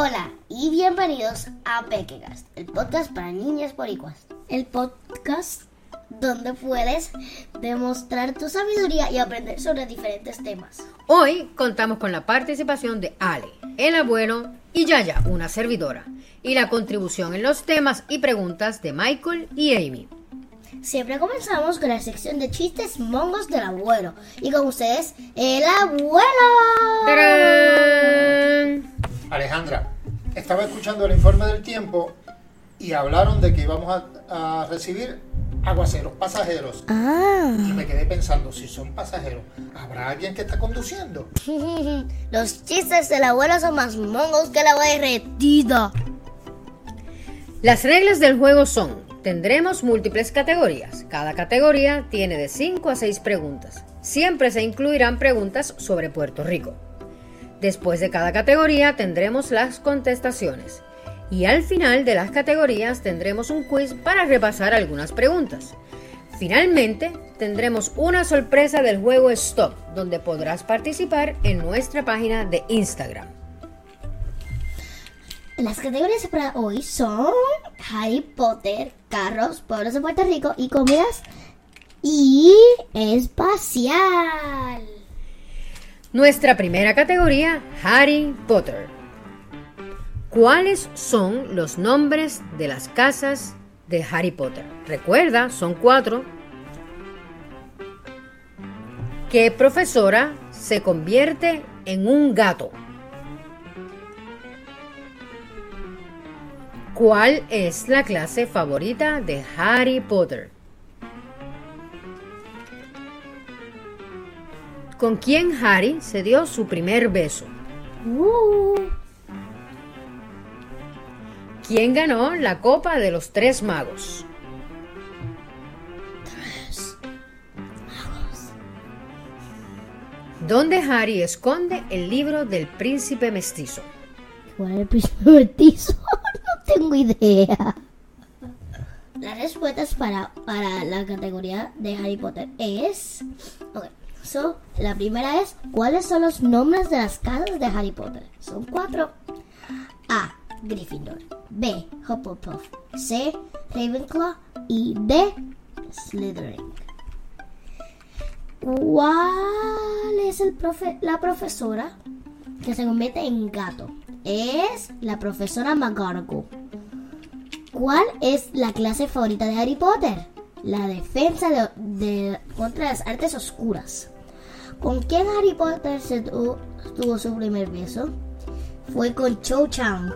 Hola y bienvenidos a Pequegas, el podcast para niñas boricuas. El podcast donde puedes demostrar tu sabiduría y aprender sobre diferentes temas. Hoy contamos con la participación de Ale, el abuelo y Yaya, una servidora, y la contribución en los temas y preguntas de Michael y Amy. Siempre comenzamos con la sección de chistes mongos del abuelo. Y con ustedes, el abuelo. Estaba escuchando el informe del tiempo y hablaron de que íbamos a, a recibir aguaceros, pasajeros. Ah. Y me quedé pensando, si son pasajeros, ¿habrá alguien que está conduciendo? Los chistes del abuelo son más mongos que la agua derretida. Las reglas del juego son, tendremos múltiples categorías. Cada categoría tiene de 5 a 6 preguntas. Siempre se incluirán preguntas sobre Puerto Rico. Después de cada categoría tendremos las contestaciones. Y al final de las categorías tendremos un quiz para repasar algunas preguntas. Finalmente, tendremos una sorpresa del juego Stop, donde podrás participar en nuestra página de Instagram. Las categorías para hoy son Harry Potter, carros, pueblos de Puerto Rico y comidas y espacial. Nuestra primera categoría, Harry Potter. ¿Cuáles son los nombres de las casas de Harry Potter? Recuerda, son cuatro. ¿Qué profesora se convierte en un gato? ¿Cuál es la clase favorita de Harry Potter? ¿Con quién Harry se dio su primer beso? Uh, ¿Quién ganó la Copa de los Tres Magos? ¿Dónde Harry esconde el libro del príncipe mestizo? ¿Cuál es el príncipe mestizo? no tengo idea. Las respuestas para, para la categoría de Harry Potter es... so, la primera es ¿Cuáles son los nombres de las casas de Harry Potter? Son cuatro. A. Gryffindor. B. Hufflepuff. C. Ravenclaw. Y D. Slytherin. ¿Cuál es el profe la profesora que se convierte en gato? Es la profesora McGonagall. ¿Cuál es la clase favorita de Harry Potter? La defensa de, contra las artes oscuras. ¿Con quién Harry Potter se tu- tuvo su primer beso? Fue con Cho Chang.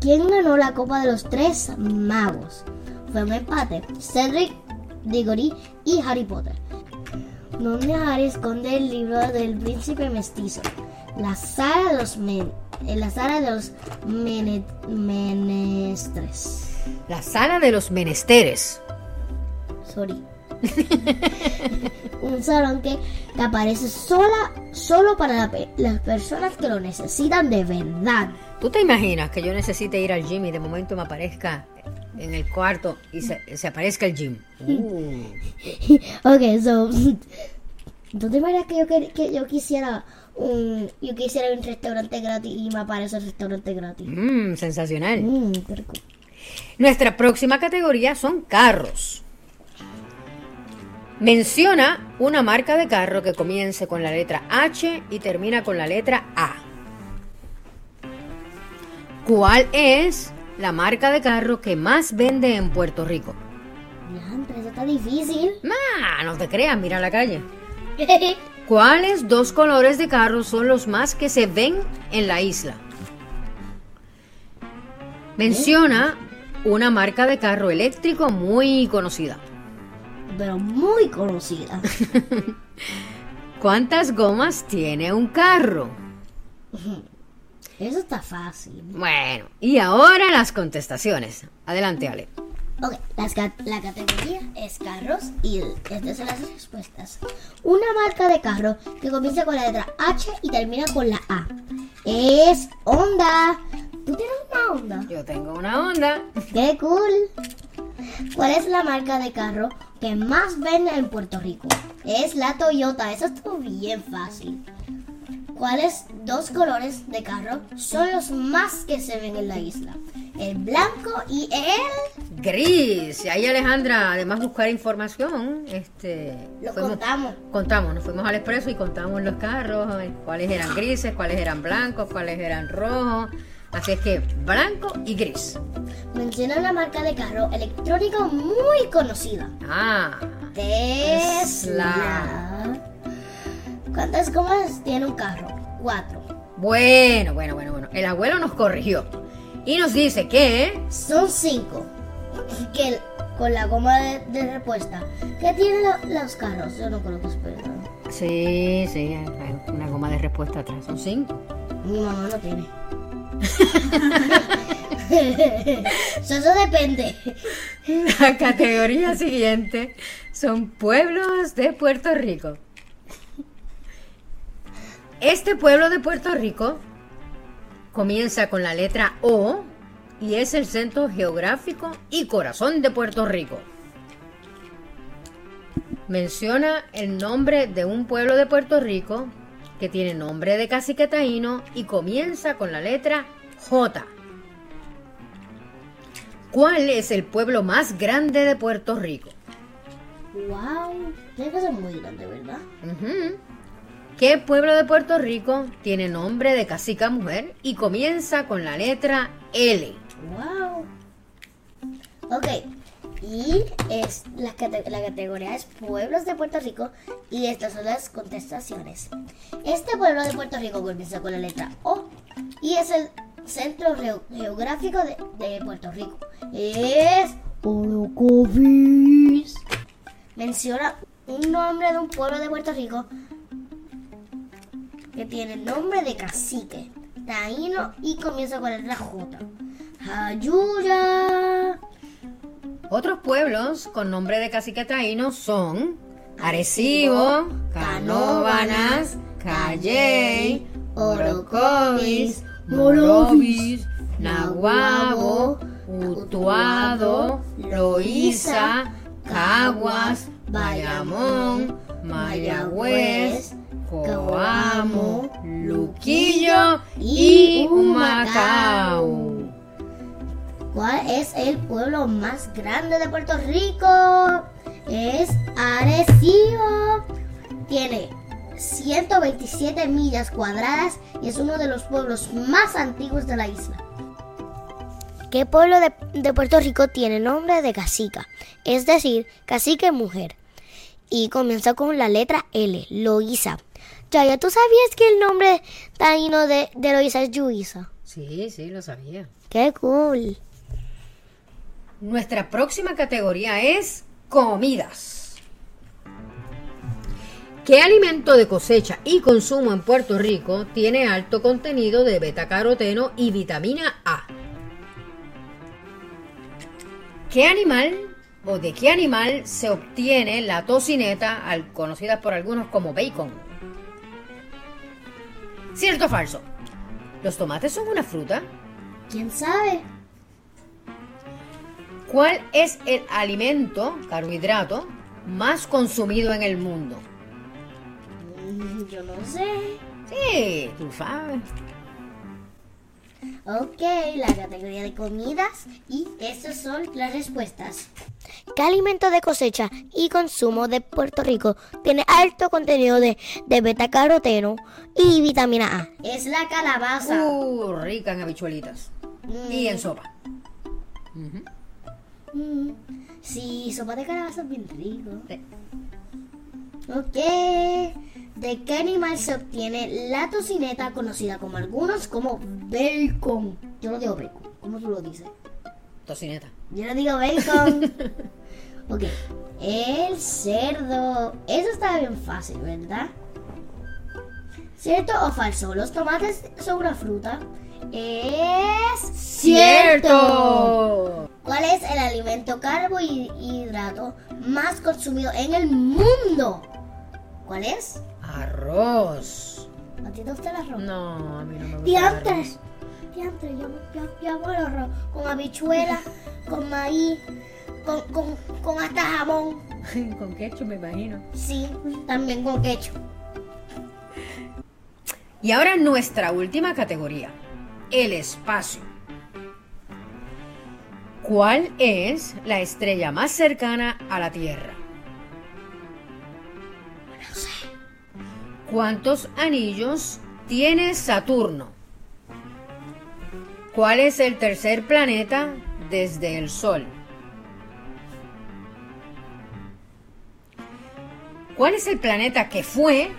¿Quién ganó la Copa de los Tres Magos? Fue un empate. Cedric Diggory y Harry Potter. ¿Dónde Harry esconde el libro del príncipe mestizo? La sala de los men- en la sala de los mene- menestres. La sala de los menesteres. Sorry. Un salón que, aparece sola, solo para la las personas que lo necesitan de verdad. ¿Tú te imaginas que yo necesite ir al gym y de momento me aparezca en el cuarto y se, se aparezca el gym? Uh. ok, so. ¿Tú te imaginas que yo, que, que yo quisiera un. Yo quisiera un restaurante gratis y me aparece el restaurante gratis? Mm, sensacional. Mmm, qué rico. Nuestra próxima categoría son carros. Menciona una marca de carro que comience con la letra H y termina con la letra A. ¿Cuál es la marca de carro que más vende en Puerto Rico? Diantre, eso está difícil. Ah, no te creas, mira la calle. ¿Cuáles dos colores de carro son los más que se ven en la isla? Menciona una marca de carro eléctrico muy conocida. Pero muy conocida. ¿Cuántas gomas tiene un carro? Eso está fácil. Bueno, y ahora las contestaciones. Adelante, Ale. Ok, las la categoría es carros y estas son las respuestas. Una marca de carro que comienza con la letra H y termina con la A. Es Honda. ¿Tú tienes una Honda? Yo tengo una onda. ¡Qué cool! ¿Cuál es la marca de carro que más vende en Puerto Rico? Es la Toyota. Eso estuvo bien fácil. ¿Cuáles dos colores de carro son los más que se ven en la isla? El blanco y el... Gris. Y ahí Alejandra, además de buscar información, este, Lo contamos. Contamos, nos fuimos al expreso y contamos los carros, eh, cuáles eran grises, cuáles eran blancos, cuáles eran rojos. Así es que blanco y gris. Menciona una marca de carro electrónico muy conocida. Ah, Tesla. ¿Cuántas gomas tiene un carro? Cuatro. bueno, bueno, bueno, bueno. El abuelo nos corrigió y nos dice que Son cinco. Que el- con la goma de, de respuesta. ¿Qué tienen lo- los carros? Yo no creo que es verdad. sí, sí, hay una goma de respuesta atrás. Son cinco. Mi mamá no tiene. eso, depende. La categoría siguiente son pueblos de Puerto Rico. Este pueblo de Puerto Rico comienza con la letra O y es el centro geográfico y corazón de Puerto Rico. Menciona el nombre de un pueblo de Puerto Rico que tiene nombre de cacique taíno y comienza con la letra J. ¿Cuál es el pueblo más grande de Puerto Rico? Wow. Tiene que ser muy grande, ¿verdad? ¿Qué pueblo de Puerto Rico tiene nombre de cacica mujer y comienza con la letra L? Wow. Ok. Y es la, cate- la categoría es pueblos de Puerto Rico y estas son las contestaciones. Este pueblo de Puerto Rico comienza con la letra O y es el centro geo- geográfico de, Puerto Rico. Es Orocovis. Menciona un nombre de un pueblo de Puerto Rico que tiene nombre de cacique, taíno y comienza con la letra J. Ayuya. Otros pueblos con nombre de cacique son Arecibo, Canóvanas, Calley, Orocovis, Morovis, Naguabo, Utuado, Loíza, Caguas, Bayamón, Mayagüez, Coamo, Luquillo y Humacao. ¿Cuál es el pueblo más grande de Puerto Rico? Es Arecibo. Tiene 127 millas cuadradas y es uno de los pueblos más antiguos de la isla. ¿Qué pueblo de, de Puerto Rico tiene nombre de cacica? Es decir, cacique mujer. Y comienza con la letra L, Loíza. Yaya, ¿tú sabías que el nombre taíno de, de Loíza es Yuiza? Sí, sí, lo sabía. ¡Qué cool! Nuestra próxima categoría es comidas. ¿Qué alimento de cosecha y consumo en Puerto Rico tiene alto contenido de betacaroteno y vitamina A? ¿Qué animal o de qué animal se obtiene la tocineta, conocida por algunos como bacon? ¿Cierto o falso? ¿Los tomates son una fruta? ¿Quién sabe? ¿Cuál es el alimento, carbohidrato, más consumido en el mundo? Mm, Yo no sé. Sí, tú sabes. Ok, la categoría de comidas y estas son las respuestas. ¿Qué alimento de cosecha y consumo de Puerto Rico tiene alto contenido de, de beta-caroteno y vitamina A? Es la calabaza. Uh, rica en habichuelitas. Y en sopa. Mm, Sí, sopa de calabaza es bien rico. Sí. Ok. ¿De qué animal se obtiene la tocineta conocida como algunos como bacon? Yo no digo bacon. ¿Cómo tú lo dices? Tocineta. Yo no digo bacon. ok. El cerdo. Eso está bien fácil, ¿verdad? ¿Cierto o falso? ¿Los tomates son una fruta? Es ¡Cierto! ¿Cuál es el alimento carbohidrato más consumido en el mundo? ¿Cuál es? Arroz. ¿A ti te gusta el arroz? No, a mí no me gusta. Diantres. Diantres, yo, yo, yo hago el arroz con habichuela, con maíz, con, con, con hasta jamón. Con ketchup me imagino. Sí, también con ketchup. Y ahora nuestra última categoría, el espacio. ¿Cuál es la estrella más cercana a la Tierra? ¿Cuántos anillos tiene Saturno? ¿Cuál es el tercer planeta desde el Sol? ¿Cuál es el planeta que fue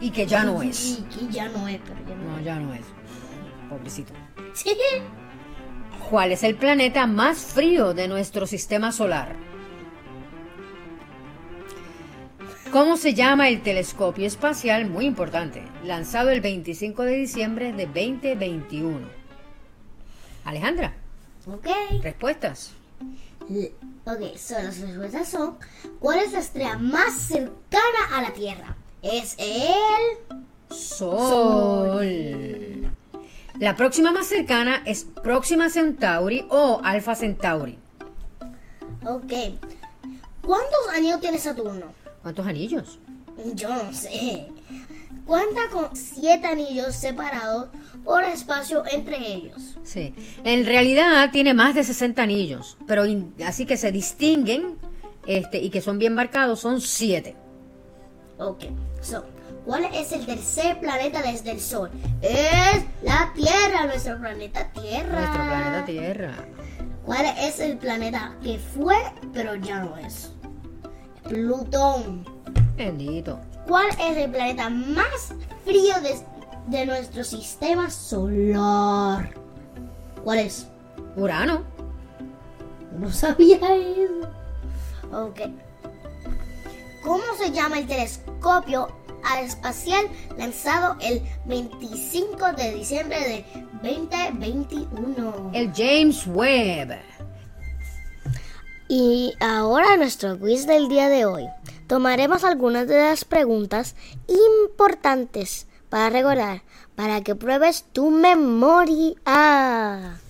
y que ya no es? Y que ya no es, pero ya no No, ya no es. Pobrecito. Sí. ¿Cuál es el planeta más frío de nuestro sistema solar? ¿Cómo se llama el telescopio espacial muy importante, lanzado el 25 de diciembre de 2021? Alejandra, Ok. respuestas. Ok, so las respuestas son: ¿Cuál es la estrella más cercana a la Tierra? Es el. Sol. La próxima más cercana es Próxima Centauri o Alpha Centauri. Ok. ¿Cuántos anillos tiene Saturno? ¿Cuántos anillos? Yo no sé. Cuenta con siete anillos separados por espacio entre ellos. Sí. En realidad tiene más de 60 anillos, pero in- así que se distinguen este, y que son bien marcados son 7. Ok, so, ¿cuál es el tercer planeta desde el Sol? Es la Tierra, nuestro planeta Tierra. Nuestro planeta Tierra. ¿Cuál es el planeta que fue, pero ya no es? Plutón. Bendito. ¿Cuál es el planeta más frío de, de nuestro sistema solar? ¿Cuál es? Urano. No sabía eso. Ok. ¿Cómo se llama el telescopio espacial lanzado el 25 de diciembre de 2021? El James Webb. Y ahora nuestro quiz del día de hoy. Tomaremos algunas de las preguntas importantes para recordar, para que pruebes tu memoria.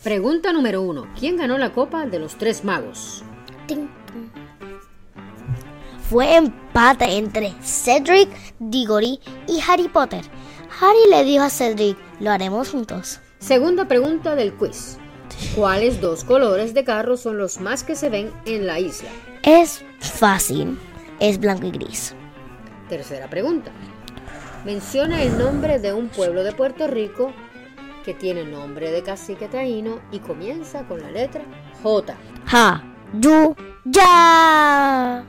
Pregunta número uno. ¿Quién ganó la copa de los tres magos? Ting. Fue empate entre Cedric Diggory y Harry Potter. Harry le dijo a Cedric, lo haremos juntos. Segunda pregunta del quiz. ¿Cuáles dos colores de carro son los más que se ven en la isla? Es fácil, es blanco y gris. Tercera pregunta. Menciona el nombre de un pueblo de Puerto Rico que tiene nombre de cacique taíno y comienza con la letra J. Ja, yu, ya.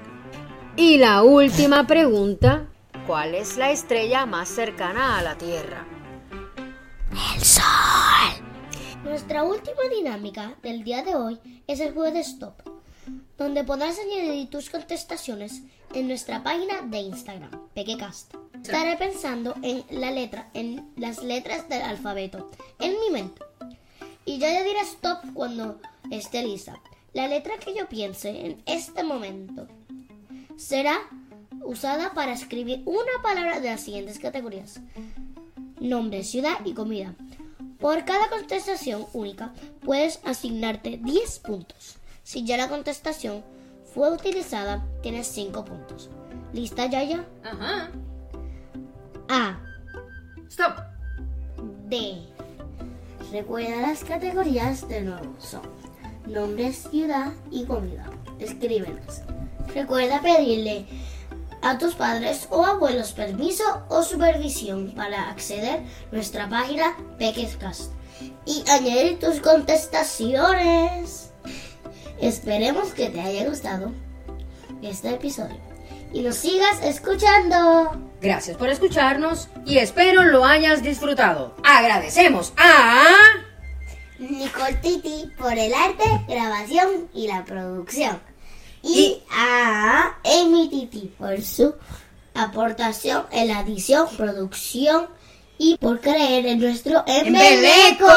Y la última pregunta. ¿Cuál es la estrella más cercana a la Tierra? El sol. Nuestra última dinámica del día de hoy es el juego de stop, donde podrás añadir tus contestaciones en nuestra página de Instagram, Pequecast. Estaré pensando en la letra, en las letras del alfabeto, en mi mente. Y ya le diré stop cuando esté lista. La letra que yo piense en este momento será usada para escribir una palabra de las siguientes categorías nombre, ciudad y comida. Por cada contestación única puedes asignarte 10 puntos. Si ya la contestación fue utilizada, tienes 5 puntos. ¿Lista, Yaya? Ajá. A, Stop. D. Recuerda las categorías de nuevo. Son nombre, ciudad y comida. Escríbelas. Recuerda pedirle a tus padres o abuelos permiso o supervisión para acceder a nuestra página Pequescast y añadir tus contestaciones. Esperemos que te haya gustado este episodio y nos sigas escuchando. Gracias por escucharnos y espero lo hayas disfrutado. Agradecemos a... Nicole Titi por el arte, grabación y la producción. Y a Titi por su aportación en la edición, producción y por creer en nuestro. ¡Embeleco!